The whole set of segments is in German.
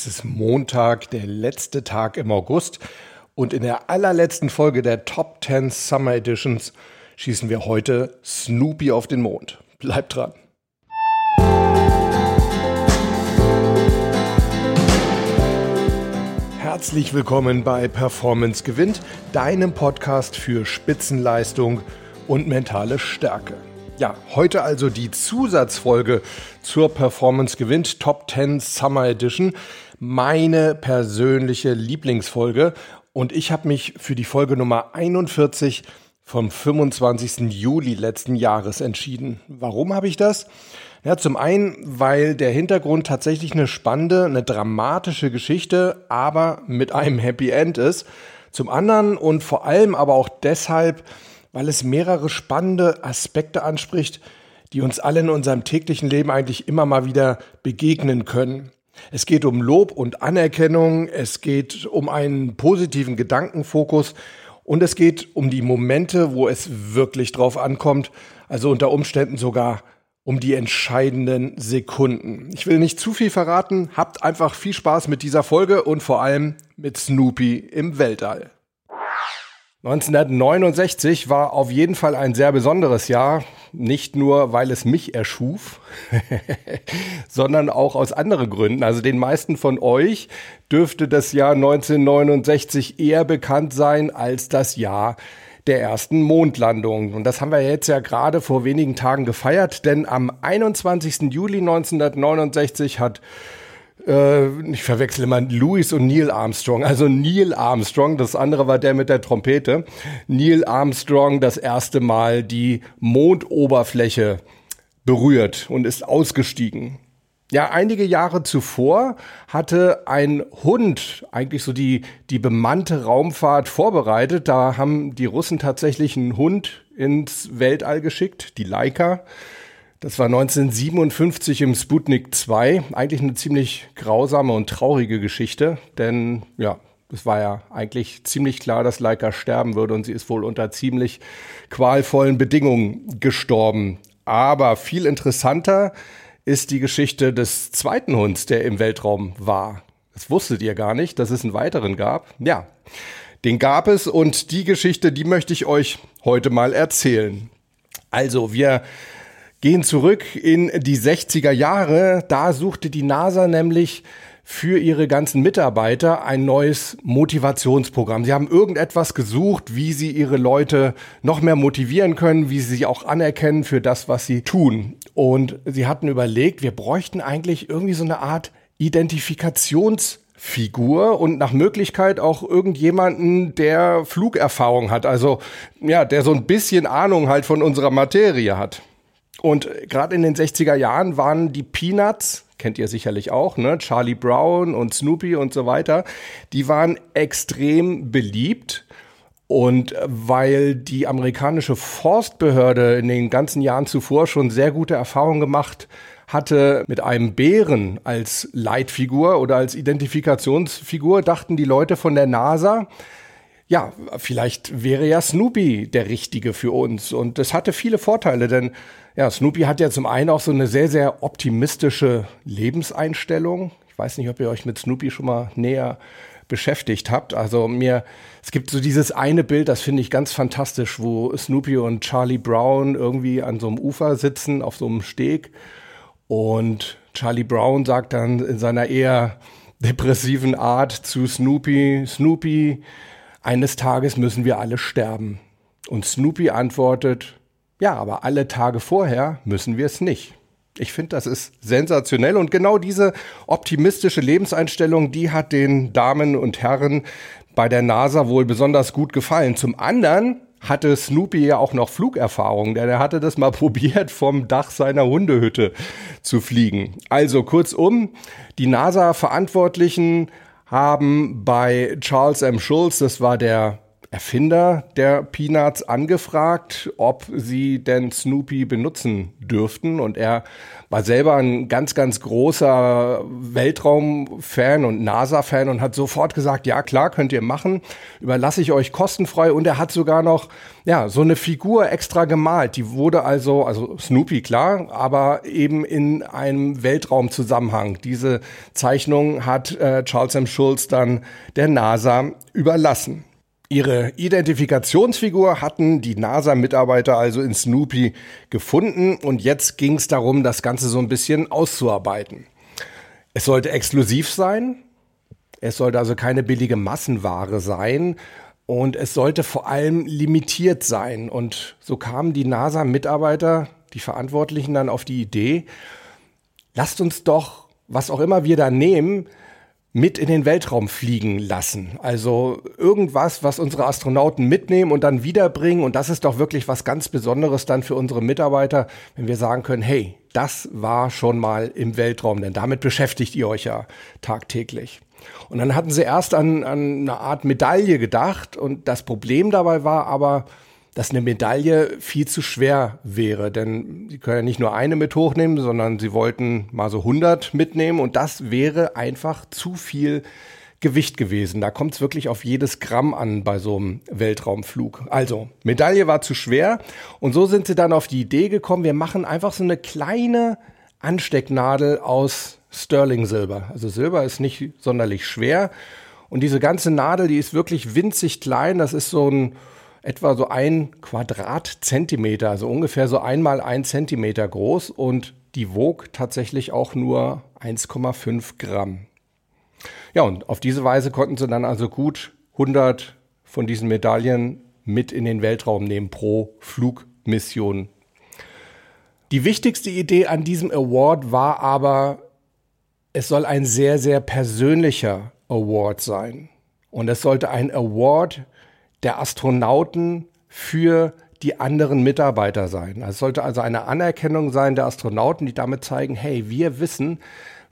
Es ist Montag, der letzte Tag im August. Und in der allerletzten Folge der Top 10 Summer Editions schießen wir heute Snoopy auf den Mond. Bleibt dran. Herzlich willkommen bei Performance gewinnt, deinem Podcast für Spitzenleistung und mentale Stärke. Ja, heute also die Zusatzfolge zur Performance gewinnt Top 10 Summer Edition, meine persönliche Lieblingsfolge und ich habe mich für die Folge Nummer 41 vom 25. Juli letzten Jahres entschieden. Warum habe ich das? Ja, zum einen, weil der Hintergrund tatsächlich eine spannende, eine dramatische Geschichte, aber mit einem Happy End ist. Zum anderen und vor allem aber auch deshalb, weil es mehrere spannende Aspekte anspricht, die uns alle in unserem täglichen Leben eigentlich immer mal wieder begegnen können. Es geht um Lob und Anerkennung, es geht um einen positiven Gedankenfokus und es geht um die Momente, wo es wirklich drauf ankommt, also unter Umständen sogar um die entscheidenden Sekunden. Ich will nicht zu viel verraten, habt einfach viel Spaß mit dieser Folge und vor allem mit Snoopy im Weltall. 1969 war auf jeden Fall ein sehr besonderes Jahr, nicht nur weil es mich erschuf, sondern auch aus anderen Gründen. Also den meisten von euch dürfte das Jahr 1969 eher bekannt sein als das Jahr der ersten Mondlandung. Und das haben wir jetzt ja gerade vor wenigen Tagen gefeiert, denn am 21. Juli 1969 hat äh, ich verwechsel immer Louis und Neil Armstrong. Also Neil Armstrong, das andere war der mit der Trompete. Neil Armstrong das erste Mal die Mondoberfläche berührt und ist ausgestiegen. Ja, einige Jahre zuvor hatte ein Hund eigentlich so die, die bemannte Raumfahrt vorbereitet. Da haben die Russen tatsächlich einen Hund ins Weltall geschickt, die Laika. Das war 1957 im Sputnik 2. Eigentlich eine ziemlich grausame und traurige Geschichte, denn ja, es war ja eigentlich ziemlich klar, dass Leica sterben würde und sie ist wohl unter ziemlich qualvollen Bedingungen gestorben. Aber viel interessanter ist die Geschichte des zweiten Hunds, der im Weltraum war. Das wusstet ihr gar nicht, dass es einen weiteren gab. Ja, den gab es und die Geschichte, die möchte ich euch heute mal erzählen. Also, wir gehen zurück in die 60er Jahre. Da suchte die NASA nämlich für ihre ganzen Mitarbeiter ein neues Motivationsprogramm. Sie haben irgendetwas gesucht, wie sie ihre Leute noch mehr motivieren können, wie sie sie auch anerkennen für das, was sie tun. Und sie hatten überlegt, wir bräuchten eigentlich irgendwie so eine Art Identifikations Figur und nach Möglichkeit auch irgendjemanden, der Flugerfahrung hat, also ja, der so ein bisschen Ahnung halt von unserer Materie hat. Und gerade in den 60er Jahren waren die Peanuts, kennt ihr sicherlich auch, ne? Charlie Brown und Snoopy und so weiter, die waren extrem beliebt. Und weil die amerikanische Forstbehörde in den ganzen Jahren zuvor schon sehr gute Erfahrungen gemacht hatte mit einem Bären als Leitfigur oder als Identifikationsfigur, dachten die Leute von der NASA, ja, vielleicht wäre ja Snoopy der Richtige für uns. Und das hatte viele Vorteile, denn ja, Snoopy hat ja zum einen auch so eine sehr, sehr optimistische Lebenseinstellung. Ich weiß nicht, ob ihr euch mit Snoopy schon mal näher beschäftigt habt. Also mir, es gibt so dieses eine Bild, das finde ich ganz fantastisch, wo Snoopy und Charlie Brown irgendwie an so einem Ufer sitzen, auf so einem Steg. Und Charlie Brown sagt dann in seiner eher depressiven Art zu Snoopy, Snoopy, eines Tages müssen wir alle sterben. Und Snoopy antwortet, ja, aber alle Tage vorher müssen wir es nicht. Ich finde, das ist sensationell und genau diese optimistische Lebenseinstellung, die hat den Damen und Herren bei der NASA wohl besonders gut gefallen. Zum anderen hatte Snoopy ja auch noch Flugerfahrung, denn er hatte das mal probiert, vom Dach seiner Hundehütte zu fliegen. Also kurzum, die NASA-Verantwortlichen haben bei Charles M. Schulz, das war der Erfinder der Peanuts angefragt, ob sie denn Snoopy benutzen dürften. Und er war selber ein ganz, ganz großer Weltraumfan und NASA-Fan und hat sofort gesagt, ja klar, könnt ihr machen, überlasse ich euch kostenfrei. Und er hat sogar noch, ja, so eine Figur extra gemalt. Die wurde also, also Snoopy klar, aber eben in einem Weltraumzusammenhang. Diese Zeichnung hat äh, Charles M. Schulz dann der NASA überlassen. Ihre Identifikationsfigur hatten die NASA-Mitarbeiter also in Snoopy gefunden und jetzt ging es darum, das Ganze so ein bisschen auszuarbeiten. Es sollte exklusiv sein, es sollte also keine billige Massenware sein und es sollte vor allem limitiert sein. Und so kamen die NASA-Mitarbeiter, die Verantwortlichen dann auf die Idee, lasst uns doch, was auch immer wir da nehmen, mit in den Weltraum fliegen lassen. Also irgendwas, was unsere Astronauten mitnehmen und dann wiederbringen. Und das ist doch wirklich was ganz Besonderes dann für unsere Mitarbeiter, wenn wir sagen können, hey, das war schon mal im Weltraum, denn damit beschäftigt ihr euch ja tagtäglich. Und dann hatten sie erst an, an eine Art Medaille gedacht und das Problem dabei war aber, dass eine Medaille viel zu schwer wäre, denn sie können ja nicht nur eine mit hochnehmen, sondern sie wollten mal so 100 mitnehmen und das wäre einfach zu viel Gewicht gewesen. Da kommt es wirklich auf jedes Gramm an bei so einem Weltraumflug. Also, Medaille war zu schwer und so sind sie dann auf die Idee gekommen, wir machen einfach so eine kleine Anstecknadel aus Sterling-Silber. Also Silber ist nicht sonderlich schwer und diese ganze Nadel, die ist wirklich winzig klein. Das ist so ein etwa so ein Quadratzentimeter, also ungefähr so einmal ein Zentimeter groß und die wog tatsächlich auch nur 1,5 Gramm. Ja, und auf diese Weise konnten sie dann also gut 100 von diesen Medaillen mit in den Weltraum nehmen pro Flugmission. Die wichtigste Idee an diesem Award war aber, es soll ein sehr, sehr persönlicher Award sein. Und es sollte ein Award der Astronauten für die anderen Mitarbeiter sein. Es sollte also eine Anerkennung sein der Astronauten, die damit zeigen, hey, wir wissen,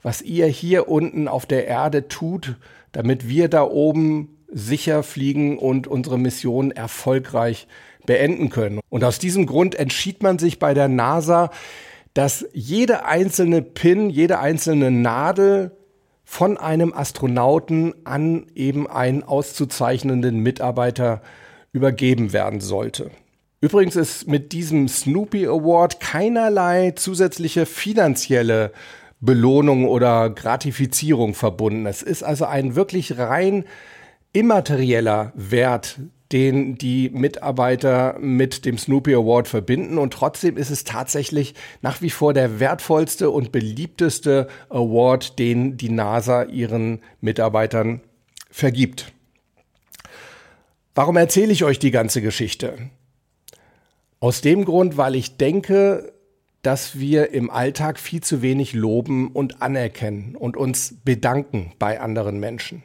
was ihr hier unten auf der Erde tut, damit wir da oben sicher fliegen und unsere Mission erfolgreich beenden können. Und aus diesem Grund entschied man sich bei der NASA, dass jede einzelne Pin, jede einzelne Nadel von einem Astronauten an eben einen auszuzeichnenden Mitarbeiter übergeben werden sollte. Übrigens ist mit diesem Snoopy Award keinerlei zusätzliche finanzielle Belohnung oder Gratifizierung verbunden. Es ist also ein wirklich rein immaterieller Wert, den die Mitarbeiter mit dem Snoopy Award verbinden. Und trotzdem ist es tatsächlich nach wie vor der wertvollste und beliebteste Award, den die NASA ihren Mitarbeitern vergibt. Warum erzähle ich euch die ganze Geschichte? Aus dem Grund, weil ich denke, dass wir im Alltag viel zu wenig loben und anerkennen und uns bedanken bei anderen Menschen.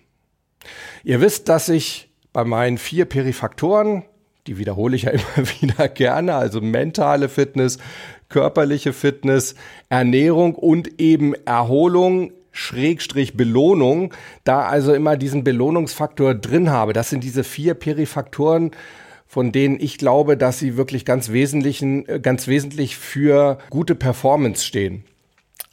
Ihr wisst, dass ich bei meinen vier Perifaktoren, die wiederhole ich ja immer wieder gerne, also mentale Fitness, körperliche Fitness, Ernährung und eben Erholung, Schrägstrich Belohnung, da also immer diesen Belohnungsfaktor drin habe. Das sind diese vier Perifaktoren, von denen ich glaube, dass sie wirklich ganz wesentlichen, ganz wesentlich für gute Performance stehen.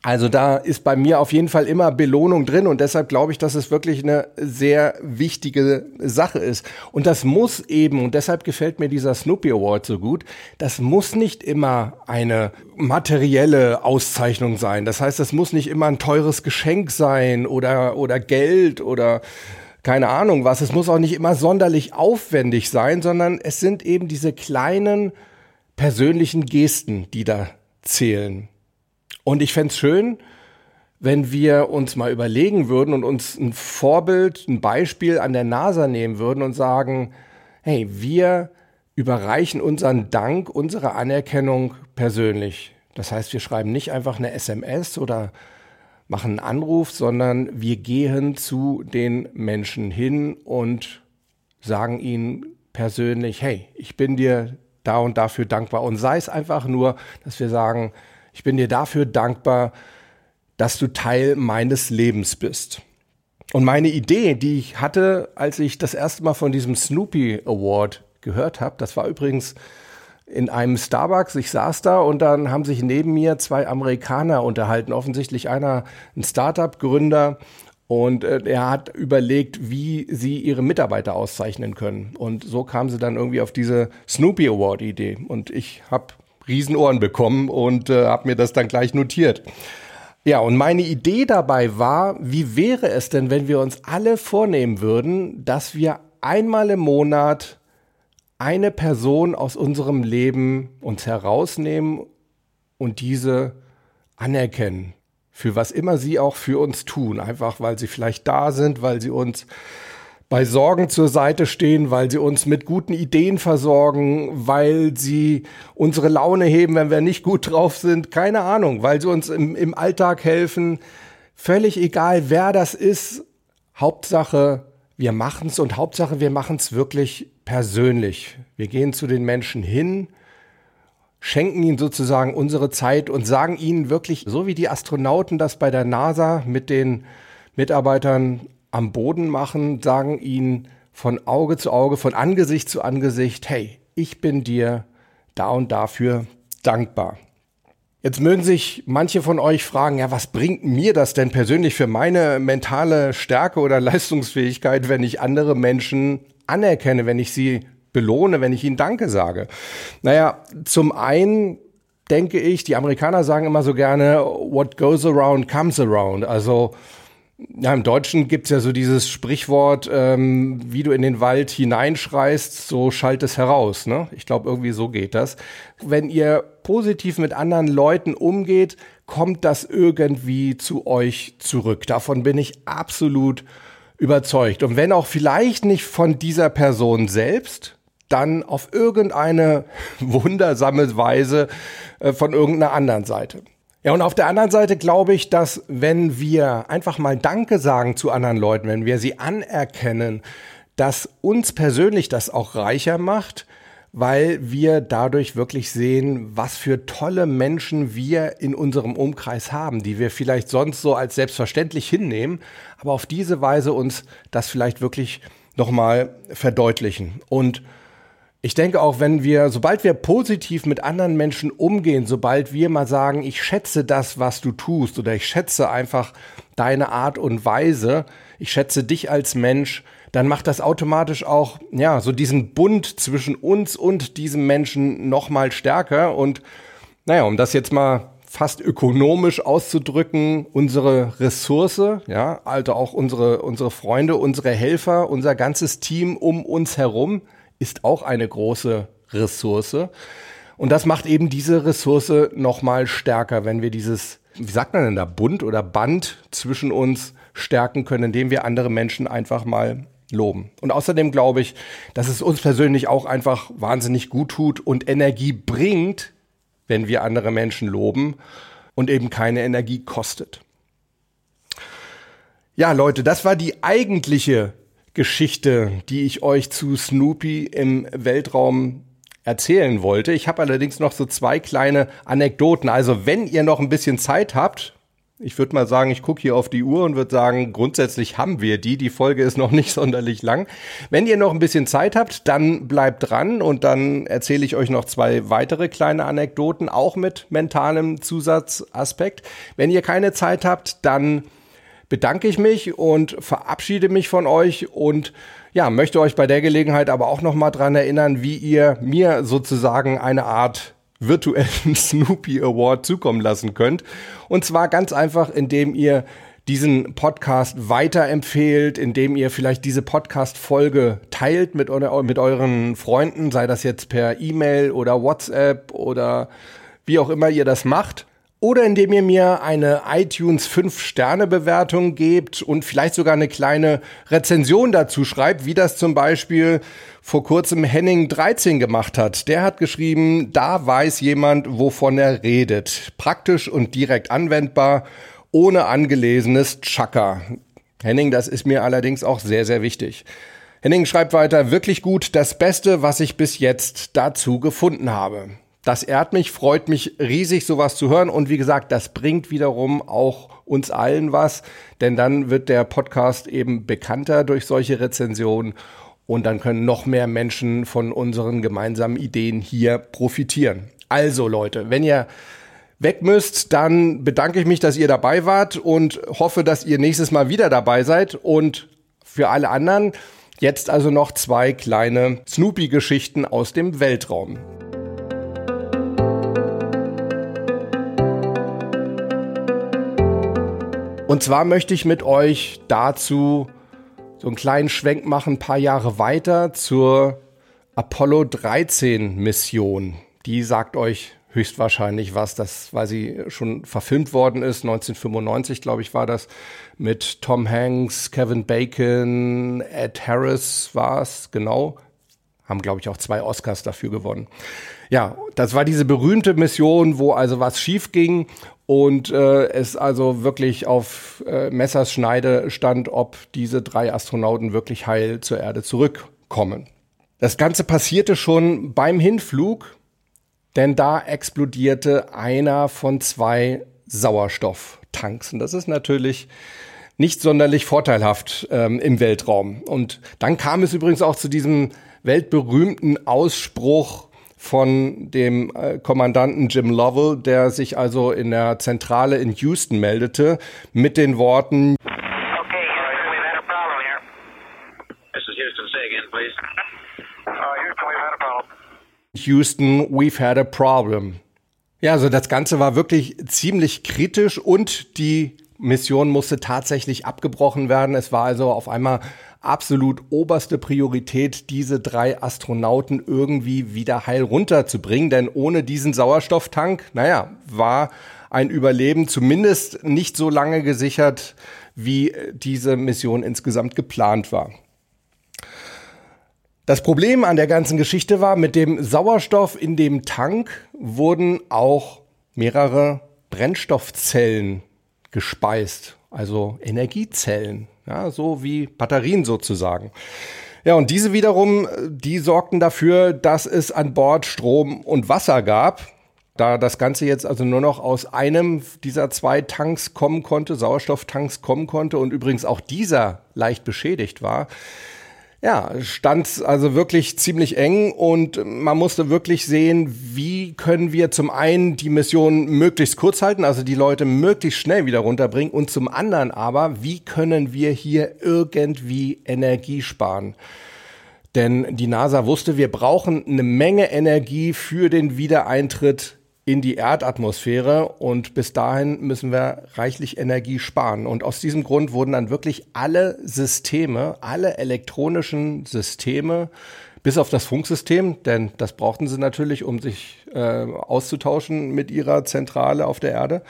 Also da ist bei mir auf jeden Fall immer Belohnung drin und deshalb glaube ich, dass es wirklich eine sehr wichtige Sache ist. Und das muss eben, und deshalb gefällt mir dieser Snoopy Award so gut, das muss nicht immer eine materielle Auszeichnung sein. Das heißt, es muss nicht immer ein teures Geschenk sein oder, oder Geld oder keine Ahnung was. Es muss auch nicht immer sonderlich aufwendig sein, sondern es sind eben diese kleinen persönlichen Gesten, die da zählen. Und ich fände es schön, wenn wir uns mal überlegen würden und uns ein Vorbild, ein Beispiel an der NASA nehmen würden und sagen, hey, wir überreichen unseren Dank, unsere Anerkennung persönlich. Das heißt, wir schreiben nicht einfach eine SMS oder machen einen Anruf, sondern wir gehen zu den Menschen hin und sagen ihnen persönlich, hey, ich bin dir da und dafür dankbar. Und sei es einfach nur, dass wir sagen, ich bin dir dafür dankbar, dass du Teil meines Lebens bist. Und meine Idee, die ich hatte, als ich das erste Mal von diesem Snoopy Award gehört habe, das war übrigens in einem Starbucks. Ich saß da und dann haben sich neben mir zwei Amerikaner unterhalten. Offensichtlich einer ein Startup-Gründer und äh, er hat überlegt, wie sie ihre Mitarbeiter auszeichnen können. Und so kam sie dann irgendwie auf diese Snoopy Award Idee. Und ich habe Riesenohren bekommen und äh, habe mir das dann gleich notiert. Ja, und meine Idee dabei war, wie wäre es denn, wenn wir uns alle vornehmen würden, dass wir einmal im Monat eine Person aus unserem Leben uns herausnehmen und diese anerkennen, für was immer sie auch für uns tun, einfach weil sie vielleicht da sind, weil sie uns bei Sorgen zur Seite stehen, weil sie uns mit guten Ideen versorgen, weil sie unsere Laune heben, wenn wir nicht gut drauf sind, keine Ahnung, weil sie uns im, im Alltag helfen. Völlig egal, wer das ist. Hauptsache, wir machen's und Hauptsache, wir machen's wirklich persönlich. Wir gehen zu den Menschen hin, schenken ihnen sozusagen unsere Zeit und sagen ihnen wirklich, so wie die Astronauten das bei der NASA mit den Mitarbeitern am Boden machen, sagen ihnen von Auge zu Auge, von Angesicht zu Angesicht, hey, ich bin dir da und dafür dankbar. Jetzt mögen sich manche von euch fragen, ja, was bringt mir das denn persönlich für meine mentale Stärke oder Leistungsfähigkeit, wenn ich andere Menschen anerkenne, wenn ich sie belohne, wenn ich ihnen Danke sage? Naja, zum einen denke ich, die Amerikaner sagen immer so gerne, what goes around comes around. Also ja, im Deutschen gibt's ja so dieses Sprichwort, ähm, wie du in den Wald hineinschreist, so schallt es heraus. Ne? Ich glaube, irgendwie so geht das. Wenn ihr positiv mit anderen Leuten umgeht, kommt das irgendwie zu euch zurück. Davon bin ich absolut überzeugt. Und wenn auch vielleicht nicht von dieser Person selbst, dann auf irgendeine wundersame Weise äh, von irgendeiner anderen Seite. Ja, und auf der anderen Seite glaube ich, dass wenn wir einfach mal Danke sagen zu anderen Leuten, wenn wir sie anerkennen, dass uns persönlich das auch reicher macht, weil wir dadurch wirklich sehen, was für tolle Menschen wir in unserem Umkreis haben, die wir vielleicht sonst so als selbstverständlich hinnehmen, aber auf diese Weise uns das vielleicht wirklich nochmal verdeutlichen. Und ich denke auch, wenn wir, sobald wir positiv mit anderen Menschen umgehen, sobald wir mal sagen, ich schätze das, was du tust, oder ich schätze einfach deine Art und Weise, ich schätze dich als Mensch, dann macht das automatisch auch, ja, so diesen Bund zwischen uns und diesem Menschen nochmal stärker. Und naja, um das jetzt mal fast ökonomisch auszudrücken, unsere Ressource, ja, also auch unsere, unsere Freunde, unsere Helfer, unser ganzes Team um uns herum, ist auch eine große Ressource. Und das macht eben diese Ressource nochmal stärker, wenn wir dieses, wie sagt man denn da, Bund oder Band zwischen uns stärken können, indem wir andere Menschen einfach mal loben. Und außerdem glaube ich, dass es uns persönlich auch einfach wahnsinnig gut tut und Energie bringt, wenn wir andere Menschen loben und eben keine Energie kostet. Ja, Leute, das war die eigentliche Geschichte, die ich euch zu Snoopy im Weltraum erzählen wollte. Ich habe allerdings noch so zwei kleine Anekdoten. Also wenn ihr noch ein bisschen Zeit habt, ich würde mal sagen, ich gucke hier auf die Uhr und würde sagen, grundsätzlich haben wir die. Die Folge ist noch nicht sonderlich lang. Wenn ihr noch ein bisschen Zeit habt, dann bleibt dran und dann erzähle ich euch noch zwei weitere kleine Anekdoten, auch mit mentalem Zusatzaspekt. Wenn ihr keine Zeit habt, dann bedanke ich mich und verabschiede mich von euch und ja, möchte euch bei der Gelegenheit aber auch noch mal dran erinnern, wie ihr mir sozusagen eine Art virtuellen Snoopy Award zukommen lassen könnt. Und zwar ganz einfach, indem ihr diesen Podcast weiterempfehlt, indem ihr vielleicht diese Podcast-Folge teilt mit, mit euren Freunden, sei das jetzt per E-Mail oder WhatsApp oder wie auch immer ihr das macht oder indem ihr mir eine iTunes 5-Sterne-Bewertung gebt und vielleicht sogar eine kleine Rezension dazu schreibt, wie das zum Beispiel vor kurzem Henning 13 gemacht hat. Der hat geschrieben, da weiß jemand, wovon er redet. Praktisch und direkt anwendbar, ohne angelesenes Chaka. Henning, das ist mir allerdings auch sehr, sehr wichtig. Henning schreibt weiter, wirklich gut, das Beste, was ich bis jetzt dazu gefunden habe. Das ehrt mich, freut mich riesig, sowas zu hören. Und wie gesagt, das bringt wiederum auch uns allen was, denn dann wird der Podcast eben bekannter durch solche Rezensionen und dann können noch mehr Menschen von unseren gemeinsamen Ideen hier profitieren. Also Leute, wenn ihr weg müsst, dann bedanke ich mich, dass ihr dabei wart und hoffe, dass ihr nächstes Mal wieder dabei seid. Und für alle anderen jetzt also noch zwei kleine Snoopy-Geschichten aus dem Weltraum. Und zwar möchte ich mit euch dazu so einen kleinen Schwenk machen, ein paar Jahre weiter zur Apollo 13 Mission. Die sagt euch höchstwahrscheinlich was, das, weil sie schon verfilmt worden ist, 1995, glaube ich, war das, mit Tom Hanks, Kevin Bacon, Ed Harris war es, genau. Haben, glaube ich, auch zwei Oscars dafür gewonnen. Ja, das war diese berühmte Mission, wo also was schief ging und äh, es also wirklich auf äh, Messers Schneide stand, ob diese drei Astronauten wirklich heil zur Erde zurückkommen. Das Ganze passierte schon beim Hinflug denn da explodierte einer von zwei Sauerstofftanks. Und das ist natürlich nicht sonderlich vorteilhaft ähm, im Weltraum. Und dann kam es übrigens auch zu diesem weltberühmten Ausspruch von dem äh, Kommandanten Jim Lovell, der sich also in der Zentrale in Houston meldete, mit den Worten Okay, we've had a problem here. This is Houston, say again, please. Uh, Houston, we've had a problem. Houston, we've had a problem. Ja, also das Ganze war wirklich ziemlich kritisch und die Mission musste tatsächlich abgebrochen werden. Es war also auf einmal absolut oberste Priorität, diese drei Astronauten irgendwie wieder heil runterzubringen, denn ohne diesen Sauerstofftank, naja, war ein Überleben zumindest nicht so lange gesichert, wie diese Mission insgesamt geplant war. Das Problem an der ganzen Geschichte war, mit dem Sauerstoff in dem Tank wurden auch mehrere Brennstoffzellen gespeist, also Energiezellen, ja, so wie Batterien sozusagen. Ja, und diese wiederum, die sorgten dafür, dass es an Bord Strom und Wasser gab. Da das Ganze jetzt also nur noch aus einem dieser zwei Tanks kommen konnte, Sauerstofftanks kommen konnte und übrigens auch dieser leicht beschädigt war, ja, stand also wirklich ziemlich eng und man musste wirklich sehen, wie können wir zum einen die Mission möglichst kurz halten, also die Leute möglichst schnell wieder runterbringen und zum anderen aber, wie können wir hier irgendwie Energie sparen? Denn die NASA wusste, wir brauchen eine Menge Energie für den Wiedereintritt in die Erdatmosphäre und bis dahin müssen wir reichlich Energie sparen. Und aus diesem Grund wurden dann wirklich alle Systeme, alle elektronischen Systeme, bis auf das Funksystem, denn das brauchten sie natürlich, um sich äh, auszutauschen mit ihrer Zentrale auf der Erde.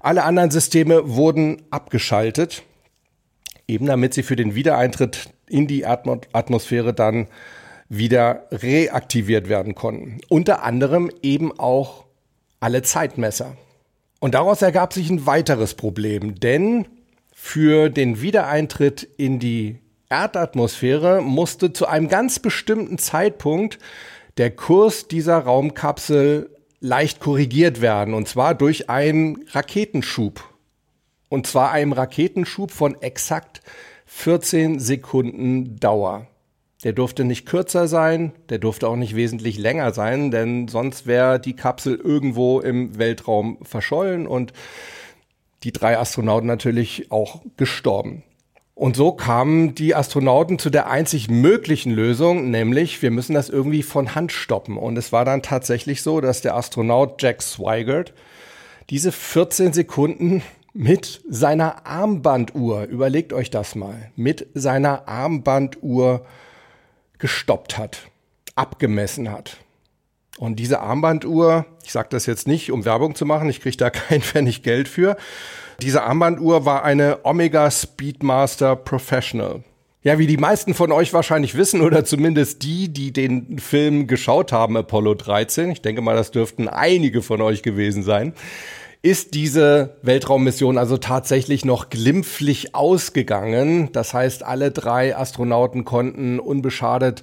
Alle anderen Systeme wurden abgeschaltet, eben damit sie für den Wiedereintritt in die Atmosphäre dann wieder reaktiviert werden konnten. Unter anderem eben auch alle Zeitmesser. Und daraus ergab sich ein weiteres Problem, denn für den Wiedereintritt in die Erdatmosphäre musste zu einem ganz bestimmten Zeitpunkt der Kurs dieser Raumkapsel leicht korrigiert werden, und zwar durch einen Raketenschub. Und zwar einem Raketenschub von exakt 14 Sekunden Dauer. Der durfte nicht kürzer sein, der durfte auch nicht wesentlich länger sein, denn sonst wäre die Kapsel irgendwo im Weltraum verschollen und die drei Astronauten natürlich auch gestorben. Und so kamen die Astronauten zu der einzig möglichen Lösung, nämlich wir müssen das irgendwie von Hand stoppen. Und es war dann tatsächlich so, dass der Astronaut Jack Swigert diese 14 Sekunden mit seiner Armbanduhr, überlegt euch das mal, mit seiner Armbanduhr gestoppt hat, abgemessen hat. Und diese Armbanduhr, ich sage das jetzt nicht, um Werbung zu machen, ich kriege da kein Pfennig Geld für. Diese Armbanduhr war eine Omega Speedmaster Professional. Ja, wie die meisten von euch wahrscheinlich wissen oder zumindest die, die den Film geschaut haben, Apollo 13, ich denke mal, das dürften einige von euch gewesen sein, ist diese Weltraummission also tatsächlich noch glimpflich ausgegangen. Das heißt, alle drei Astronauten konnten unbeschadet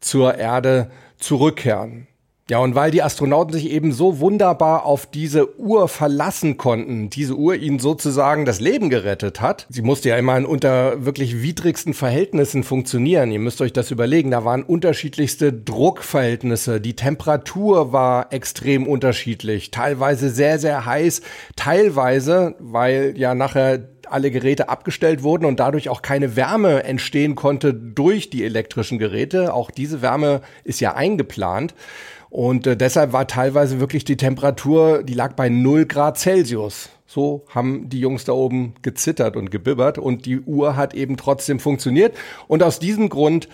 zur Erde zurückkehren. Ja, und weil die Astronauten sich eben so wunderbar auf diese Uhr verlassen konnten, diese Uhr ihnen sozusagen das Leben gerettet hat. Sie musste ja immer unter wirklich widrigsten Verhältnissen funktionieren. Ihr müsst euch das überlegen. Da waren unterschiedlichste Druckverhältnisse. Die Temperatur war extrem unterschiedlich. Teilweise sehr, sehr heiß. Teilweise, weil ja nachher alle Geräte abgestellt wurden und dadurch auch keine Wärme entstehen konnte durch die elektrischen Geräte. Auch diese Wärme ist ja eingeplant. Und äh, deshalb war teilweise wirklich die Temperatur, die lag bei 0 Grad Celsius. So haben die Jungs da oben gezittert und gebibbert und die Uhr hat eben trotzdem funktioniert. Und aus diesem Grund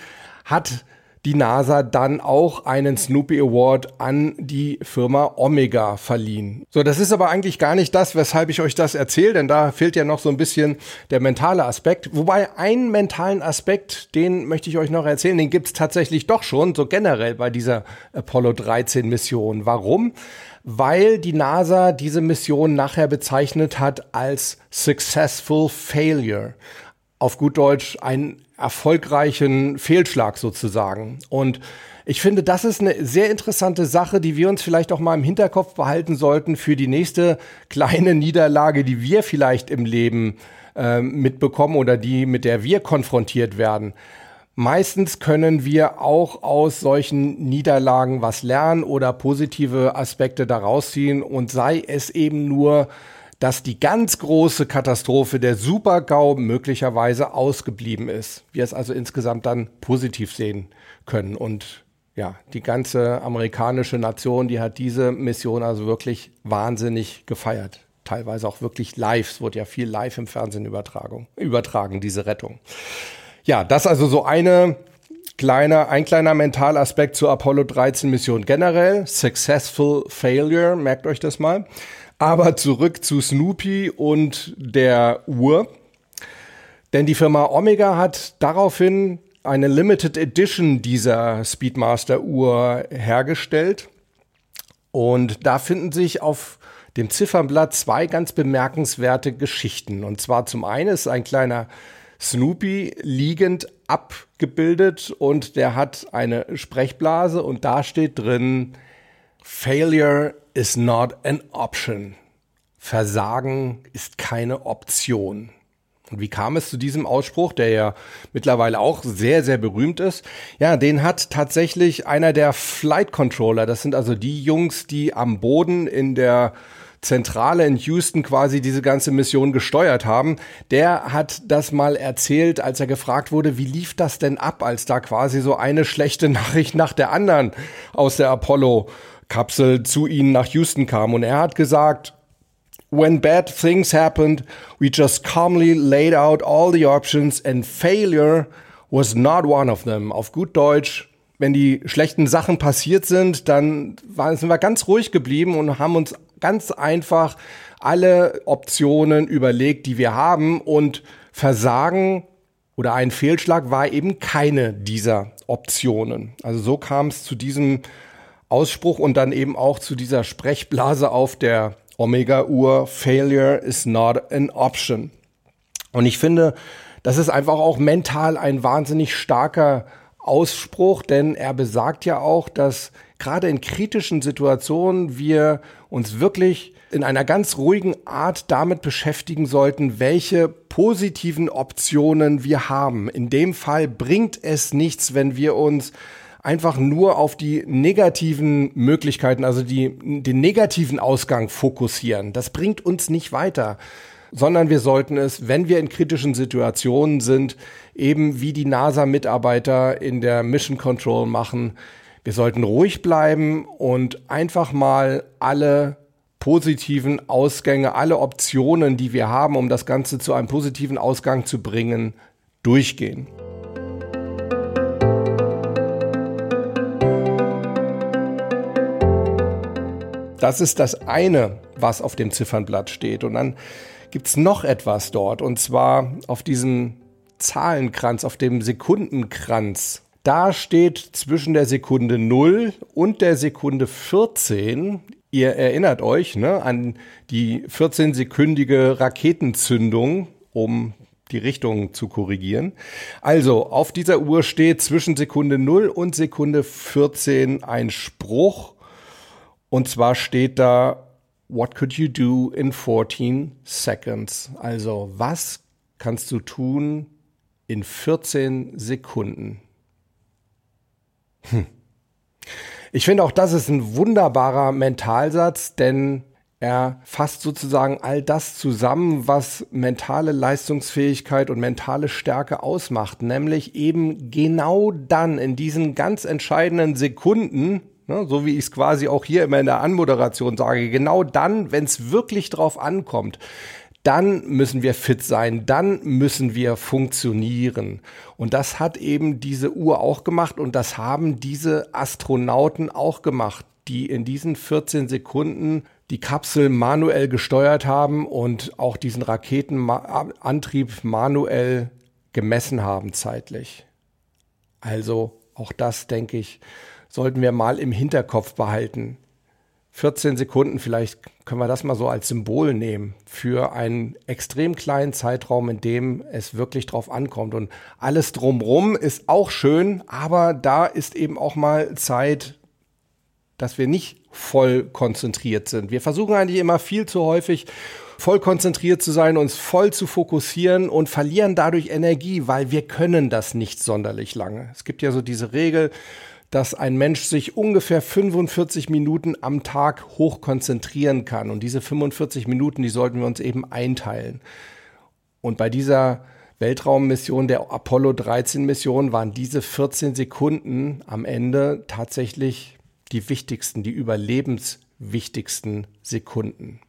hat die NASA dann auch einen Snoopy Award an die Firma Omega verliehen. So, das ist aber eigentlich gar nicht das, weshalb ich euch das erzähle, denn da fehlt ja noch so ein bisschen der mentale Aspekt. Wobei einen mentalen Aspekt, den möchte ich euch noch erzählen, den gibt's tatsächlich doch schon, so generell bei dieser Apollo 13 Mission. Warum? Weil die NASA diese Mission nachher bezeichnet hat als Successful Failure auf gut Deutsch einen erfolgreichen Fehlschlag sozusagen. Und ich finde, das ist eine sehr interessante Sache, die wir uns vielleicht auch mal im Hinterkopf behalten sollten für die nächste kleine Niederlage, die wir vielleicht im Leben äh, mitbekommen oder die, mit der wir konfrontiert werden. Meistens können wir auch aus solchen Niederlagen was lernen oder positive Aspekte daraus ziehen und sei es eben nur dass die ganz große Katastrophe der Super-GAU möglicherweise ausgeblieben ist. Wir es also insgesamt dann positiv sehen können. Und ja, die ganze amerikanische Nation, die hat diese Mission also wirklich wahnsinnig gefeiert. Teilweise auch wirklich live. Es wurde ja viel live im Fernsehen übertragen, übertragen diese Rettung. Ja, das also so eine kleiner, ein kleiner Mentalaspekt zur Apollo 13 Mission generell. Successful Failure, merkt euch das mal. Aber zurück zu Snoopy und der Uhr. Denn die Firma Omega hat daraufhin eine Limited Edition dieser Speedmaster Uhr hergestellt. Und da finden sich auf dem Ziffernblatt zwei ganz bemerkenswerte Geschichten. Und zwar zum einen ist ein kleiner Snoopy liegend abgebildet und der hat eine Sprechblase und da steht drin Failure is not an option. Versagen ist keine Option. Und wie kam es zu diesem Ausspruch, der ja mittlerweile auch sehr, sehr berühmt ist? Ja, den hat tatsächlich einer der Flight Controller, das sind also die Jungs, die am Boden in der Zentrale in Houston quasi diese ganze Mission gesteuert haben, der hat das mal erzählt, als er gefragt wurde, wie lief das denn ab, als da quasi so eine schlechte Nachricht nach der anderen aus der Apollo Kapsel zu ihnen nach Houston kam. Und er hat gesagt, When bad things happened, we just calmly laid out all the options and failure was not one of them. Auf gut Deutsch, wenn die schlechten Sachen passiert sind, dann sind wir ganz ruhig geblieben und haben uns ganz einfach alle Optionen überlegt, die wir haben und Versagen oder ein Fehlschlag war eben keine dieser Optionen. Also so kam es zu diesem Ausspruch und dann eben auch zu dieser Sprechblase auf der Omega-Uhr, Failure is not an option. Und ich finde, das ist einfach auch mental ein wahnsinnig starker Ausspruch, denn er besagt ja auch, dass gerade in kritischen Situationen wir uns wirklich in einer ganz ruhigen Art damit beschäftigen sollten, welche positiven Optionen wir haben. In dem Fall bringt es nichts, wenn wir uns einfach nur auf die negativen Möglichkeiten, also die, den negativen Ausgang fokussieren. Das bringt uns nicht weiter sondern wir sollten es, wenn wir in kritischen Situationen sind, eben wie die NASA-Mitarbeiter in der Mission Control machen. Wir sollten ruhig bleiben und einfach mal alle positiven Ausgänge, alle Optionen, die wir haben, um das Ganze zu einem positiven Ausgang zu bringen, durchgehen. Das ist das eine, was auf dem Ziffernblatt steht. Und dann gibt es noch etwas dort. Und zwar auf diesem Zahlenkranz, auf dem Sekundenkranz. Da steht zwischen der Sekunde 0 und der Sekunde 14, ihr erinnert euch ne, an die 14-sekündige Raketenzündung, um die Richtung zu korrigieren. Also auf dieser Uhr steht zwischen Sekunde 0 und Sekunde 14 ein Spruch, Und zwar steht da, what could you do in 14 seconds? Also, was kannst du tun in 14 Sekunden? Hm. Ich finde auch, das ist ein wunderbarer Mentalsatz, denn er fasst sozusagen all das zusammen, was mentale Leistungsfähigkeit und mentale Stärke ausmacht, nämlich eben genau dann in diesen ganz entscheidenden Sekunden, ne, so wie ich es quasi auch hier immer in der Anmoderation sage, genau dann, wenn es wirklich drauf ankommt, dann müssen wir fit sein, dann müssen wir funktionieren. Und das hat eben diese Uhr auch gemacht und das haben diese Astronauten auch gemacht, die in diesen 14 Sekunden die Kapsel manuell gesteuert haben und auch diesen Raketenantrieb manuell gemessen haben zeitlich. Also auch das, denke ich, sollten wir mal im Hinterkopf behalten. 14 Sekunden, vielleicht können wir das mal so als Symbol nehmen für einen extrem kleinen Zeitraum, in dem es wirklich drauf ankommt. Und alles drumrum ist auch schön, aber da ist eben auch mal Zeit, dass wir nicht voll konzentriert sind. Wir versuchen eigentlich immer viel zu häufig voll konzentriert zu sein, uns voll zu fokussieren und verlieren dadurch Energie, weil wir können das nicht sonderlich lange. Es gibt ja so diese Regel, dass ein Mensch sich ungefähr 45 Minuten am Tag hoch konzentrieren kann. Und diese 45 Minuten, die sollten wir uns eben einteilen. Und bei dieser Weltraummission, der Apollo 13 Mission, waren diese 14 Sekunden am Ende tatsächlich die wichtigsten, die überlebenswichtigsten Sekunden.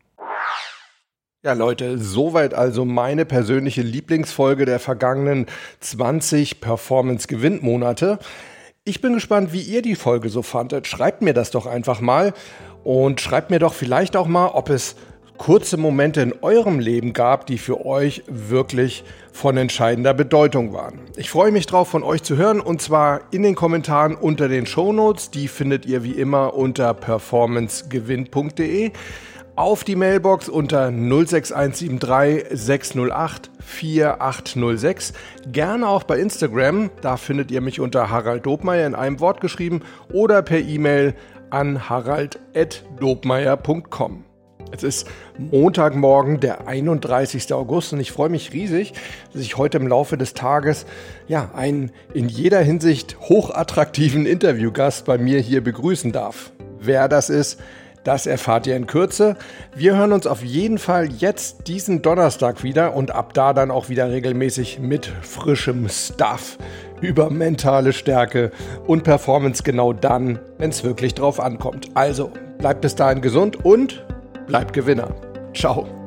Ja, Leute, soweit also meine persönliche Lieblingsfolge der vergangenen 20 Performance-Gewinnmonate. Ich bin gespannt, wie ihr die Folge so fandet. Schreibt mir das doch einfach mal und schreibt mir doch vielleicht auch mal, ob es kurze Momente in eurem Leben gab, die für euch wirklich von entscheidender Bedeutung waren. Ich freue mich drauf, von euch zu hören und zwar in den Kommentaren unter den Shownotes. Die findet ihr wie immer unter performancegewinn.de auf die Mailbox unter 06173 608 4806. Gerne auch bei Instagram, da findet ihr mich unter Harald Dobmeier in einem Wort geschrieben oder per E-Mail an harald.dobmeier.com. Es ist Montagmorgen, der 31. August und ich freue mich riesig, dass ich heute im Laufe des Tages ja einen in jeder Hinsicht hochattraktiven Interviewgast bei mir hier begrüßen darf. Wer das ist, das erfahrt ihr in Kürze. Wir hören uns auf jeden Fall jetzt diesen Donnerstag wieder und ab da dann auch wieder regelmäßig mit frischem Stuff über mentale Stärke und Performance genau dann, wenn es wirklich drauf ankommt. Also bleibt bis dahin gesund und bleibt Gewinner. Ciao.